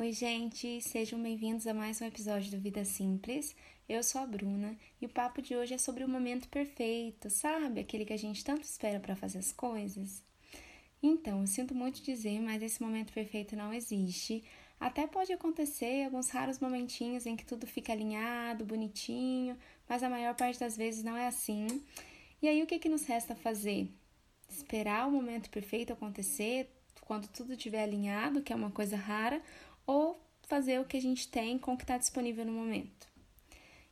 Oi, gente, sejam bem-vindos a mais um episódio do Vida Simples. Eu sou a Bruna e o papo de hoje é sobre o momento perfeito, sabe? Aquele que a gente tanto espera para fazer as coisas. Então, eu sinto muito dizer, mas esse momento perfeito não existe. Até pode acontecer alguns raros momentinhos em que tudo fica alinhado, bonitinho, mas a maior parte das vezes não é assim. E aí, o que, que nos resta fazer? Esperar o momento perfeito acontecer, quando tudo estiver alinhado, que é uma coisa rara, ou fazer o que a gente tem com o que está disponível no momento.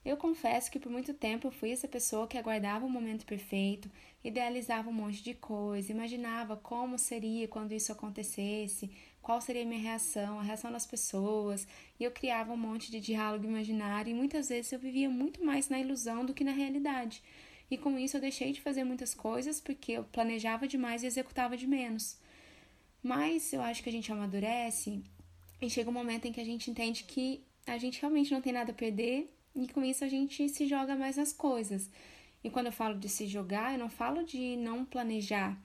Eu confesso que por muito tempo eu fui essa pessoa que aguardava o momento perfeito, idealizava um monte de coisa, imaginava como seria quando isso acontecesse, qual seria a minha reação, a reação das pessoas, e eu criava um monte de diálogo imaginário e muitas vezes eu vivia muito mais na ilusão do que na realidade. E com isso eu deixei de fazer muitas coisas porque eu planejava demais e executava de menos. Mas eu acho que a gente amadurece e chega um momento em que a gente entende que a gente realmente não tem nada a perder e com isso a gente se joga mais nas coisas. E quando eu falo de se jogar, eu não falo de não planejar,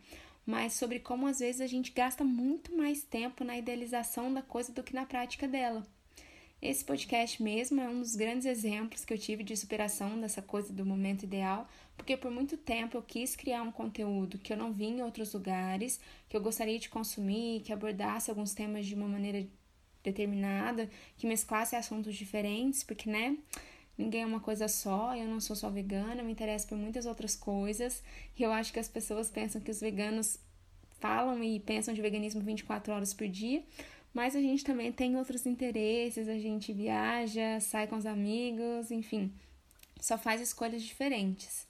mas sobre como às vezes a gente gasta muito mais tempo na idealização da coisa do que na prática dela. Esse podcast mesmo é um dos grandes exemplos que eu tive de superação dessa coisa do momento ideal, porque por muito tempo eu quis criar um conteúdo que eu não vi em outros lugares, que eu gostaria de consumir, que abordasse alguns temas de uma maneira determinada, que mesclasse assuntos diferentes, porque, né, ninguém é uma coisa só, eu não sou só vegana, eu me interesso por muitas outras coisas, e eu acho que as pessoas pensam que os veganos falam e pensam de veganismo 24 horas por dia, mas a gente também tem outros interesses, a gente viaja, sai com os amigos, enfim, só faz escolhas diferentes.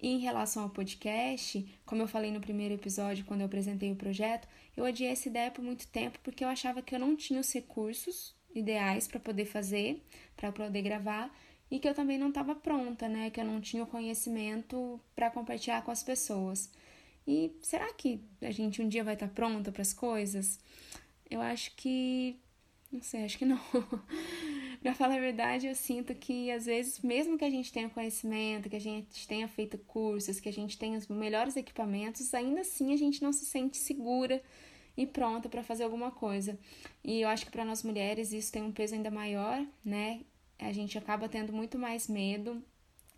E em relação ao podcast, como eu falei no primeiro episódio, quando eu apresentei o projeto, eu adiei essa ideia por muito tempo porque eu achava que eu não tinha os recursos ideais para poder fazer, para poder gravar, e que eu também não estava pronta, né? Que eu não tinha o conhecimento para compartilhar com as pessoas. E será que a gente um dia vai estar tá pronta para as coisas? Eu acho que. Não sei, acho que não. pra falar a verdade, eu sinto que às vezes, mesmo que a gente tenha conhecimento, que a gente tenha feito cursos, que a gente tenha os melhores equipamentos, ainda assim a gente não se sente segura e pronta para fazer alguma coisa. E eu acho que para nós mulheres isso tem um peso ainda maior, né? A gente acaba tendo muito mais medo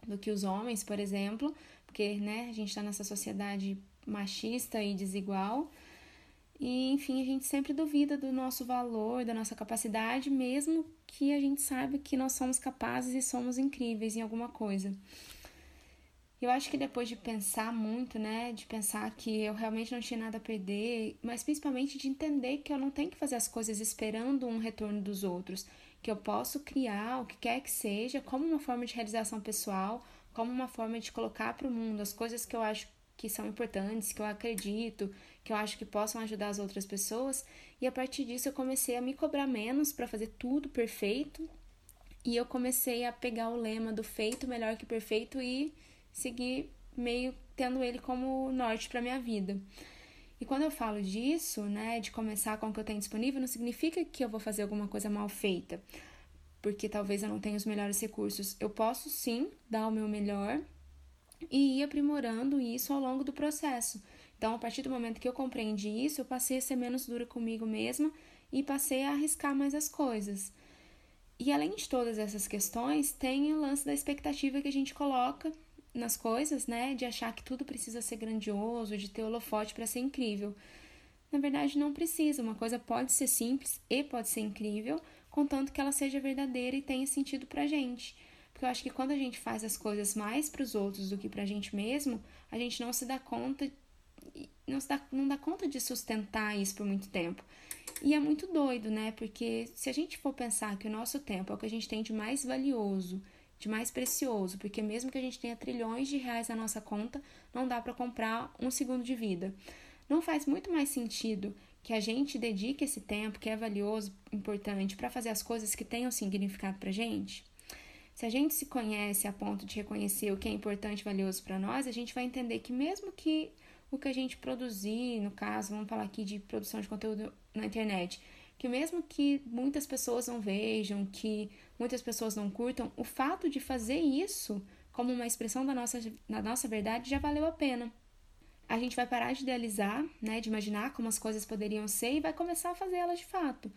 do que os homens, por exemplo, porque, né, a gente está nessa sociedade machista e desigual. E, enfim, a gente sempre duvida do nosso valor, da nossa capacidade, mesmo que a gente saiba que nós somos capazes e somos incríveis em alguma coisa. Eu acho que depois de pensar muito, né, de pensar que eu realmente não tinha nada a perder, mas principalmente de entender que eu não tenho que fazer as coisas esperando um retorno dos outros, que eu posso criar o que quer que seja como uma forma de realização pessoal, como uma forma de colocar para o mundo as coisas que eu acho que são importantes, que eu acredito, que eu acho que possam ajudar as outras pessoas. E a partir disso eu comecei a me cobrar menos para fazer tudo perfeito. E eu comecei a pegar o lema do feito melhor que perfeito e seguir meio tendo ele como norte para minha vida. E quando eu falo disso, né, de começar com o que eu tenho disponível, não significa que eu vou fazer alguma coisa mal feita, porque talvez eu não tenha os melhores recursos. Eu posso sim dar o meu melhor e ir aprimorando isso ao longo do processo. Então, a partir do momento que eu compreendi isso, eu passei a ser menos dura comigo mesma e passei a arriscar mais as coisas. E além de todas essas questões, tem o lance da expectativa que a gente coloca nas coisas, né? De achar que tudo precisa ser grandioso, de ter holofote para ser incrível. Na verdade, não precisa. Uma coisa pode ser simples e pode ser incrível, contanto que ela seja verdadeira e tenha sentido pra gente. Porque eu acho que quando a gente faz as coisas mais para os outros do que pra gente mesmo, a gente não se dá conta não, dá, não dá conta de sustentar isso por muito tempo. E é muito doido, né? Porque se a gente for pensar que o nosso tempo é o que a gente tem de mais valioso, de mais precioso, porque mesmo que a gente tenha trilhões de reais na nossa conta, não dá para comprar um segundo de vida. Não faz muito mais sentido que a gente dedique esse tempo, que é valioso, importante, para fazer as coisas que tenham significado pra gente? Se a gente se conhece a ponto de reconhecer o que é importante e valioso para nós, a gente vai entender que mesmo que o que a gente produzir, no caso, vamos falar aqui de produção de conteúdo na internet, que mesmo que muitas pessoas não vejam, que muitas pessoas não curtam, o fato de fazer isso como uma expressão da nossa, da nossa verdade já valeu a pena. A gente vai parar de idealizar, né, de imaginar como as coisas poderiam ser e vai começar a fazer elas de fato.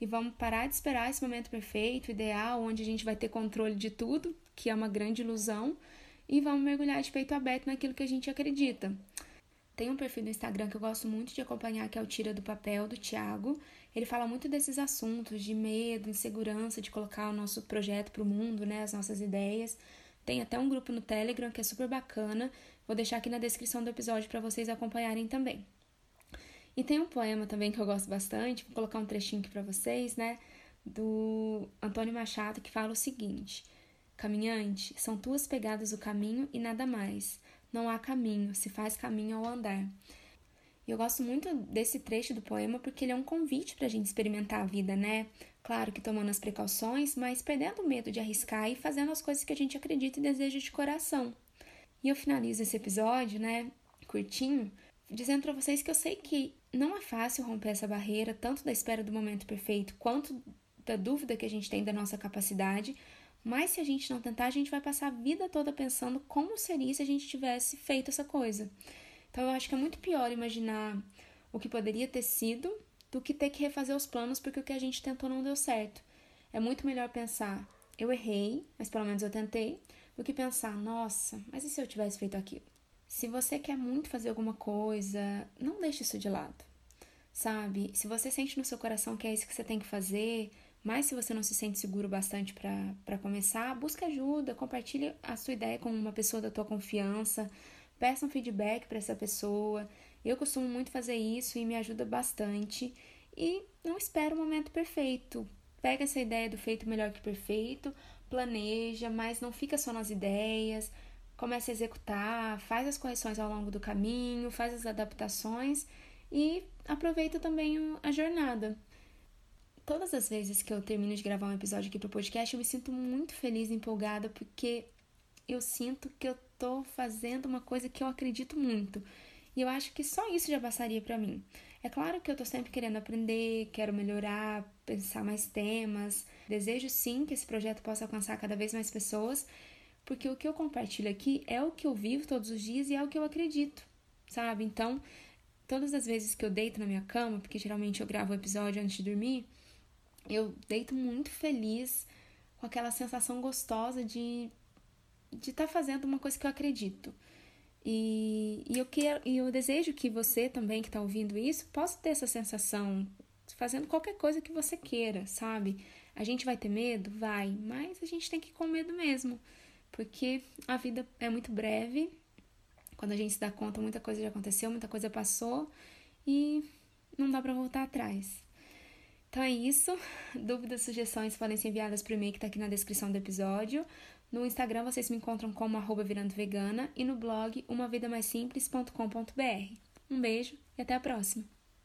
e vamos parar de esperar esse momento perfeito, ideal, onde a gente vai ter controle de tudo, que é uma grande ilusão, e vamos mergulhar de peito aberto naquilo que a gente acredita. Tem um perfil no Instagram que eu gosto muito de acompanhar, que é o Tira do Papel, do Thiago. Ele fala muito desses assuntos de medo, insegurança, de colocar o nosso projeto para o mundo, né, as nossas ideias. Tem até um grupo no Telegram que é super bacana. Vou deixar aqui na descrição do episódio para vocês acompanharem também. E tem um poema também que eu gosto bastante, vou colocar um trechinho aqui para vocês, né? Do Antônio Machado, que fala o seguinte: Caminhante, são tuas pegadas o caminho e nada mais. Não há caminho, se faz caminho ao andar. E eu gosto muito desse trecho do poema porque ele é um convite para a gente experimentar a vida, né? Claro que tomando as precauções, mas perdendo o medo de arriscar e fazendo as coisas que a gente acredita e deseja de coração. E eu finalizo esse episódio, né, curtinho, dizendo para vocês que eu sei que não é fácil romper essa barreira, tanto da espera do momento perfeito, quanto da dúvida que a gente tem da nossa capacidade, mas se a gente não tentar, a gente vai passar a vida toda pensando como seria se a gente tivesse feito essa coisa. Então eu acho que é muito pior imaginar o que poderia ter sido do que ter que refazer os planos porque o que a gente tentou não deu certo. É muito melhor pensar, eu errei, mas pelo menos eu tentei, do que pensar, nossa, mas e se eu tivesse feito aquilo? Se você quer muito fazer alguma coisa, não deixe isso de lado. Sabe? Se você sente no seu coração que é isso que você tem que fazer, mas se você não se sente seguro bastante para começar, busque ajuda, compartilhe a sua ideia com uma pessoa da tua confiança, peça um feedback para essa pessoa. Eu costumo muito fazer isso e me ajuda bastante. E não espere o momento perfeito. Pega essa ideia do feito melhor que perfeito, planeja, mas não fica só nas ideias comece a executar, faz as correções ao longo do caminho, faz as adaptações e aproveita também a jornada. Todas as vezes que eu termino de gravar um episódio aqui pro podcast, eu me sinto muito feliz e empolgada porque eu sinto que eu tô fazendo uma coisa que eu acredito muito. E eu acho que só isso já bastaria para mim. É claro que eu tô sempre querendo aprender, quero melhorar, pensar mais temas. Desejo sim que esse projeto possa alcançar cada vez mais pessoas porque o que eu compartilho aqui é o que eu vivo todos os dias e é o que eu acredito, sabe? Então, todas as vezes que eu deito na minha cama, porque geralmente eu gravo o episódio antes de dormir, eu deito muito feliz com aquela sensação gostosa de de estar tá fazendo uma coisa que eu acredito. E, e eu quero, e eu desejo que você também que está ouvindo isso possa ter essa sensação fazendo qualquer coisa que você queira, sabe? A gente vai ter medo? Vai, mas a gente tem que ir com medo mesmo porque a vida é muito breve. Quando a gente se dá conta, muita coisa já aconteceu, muita coisa passou e não dá para voltar atrás. Então é isso. Dúvidas, sugestões podem ser enviadas para o e-mail que está aqui na descrição do episódio. No Instagram vocês me encontram como arroba virando vegana e no blog umavidamaisimples.com.br. Um beijo e até a próxima!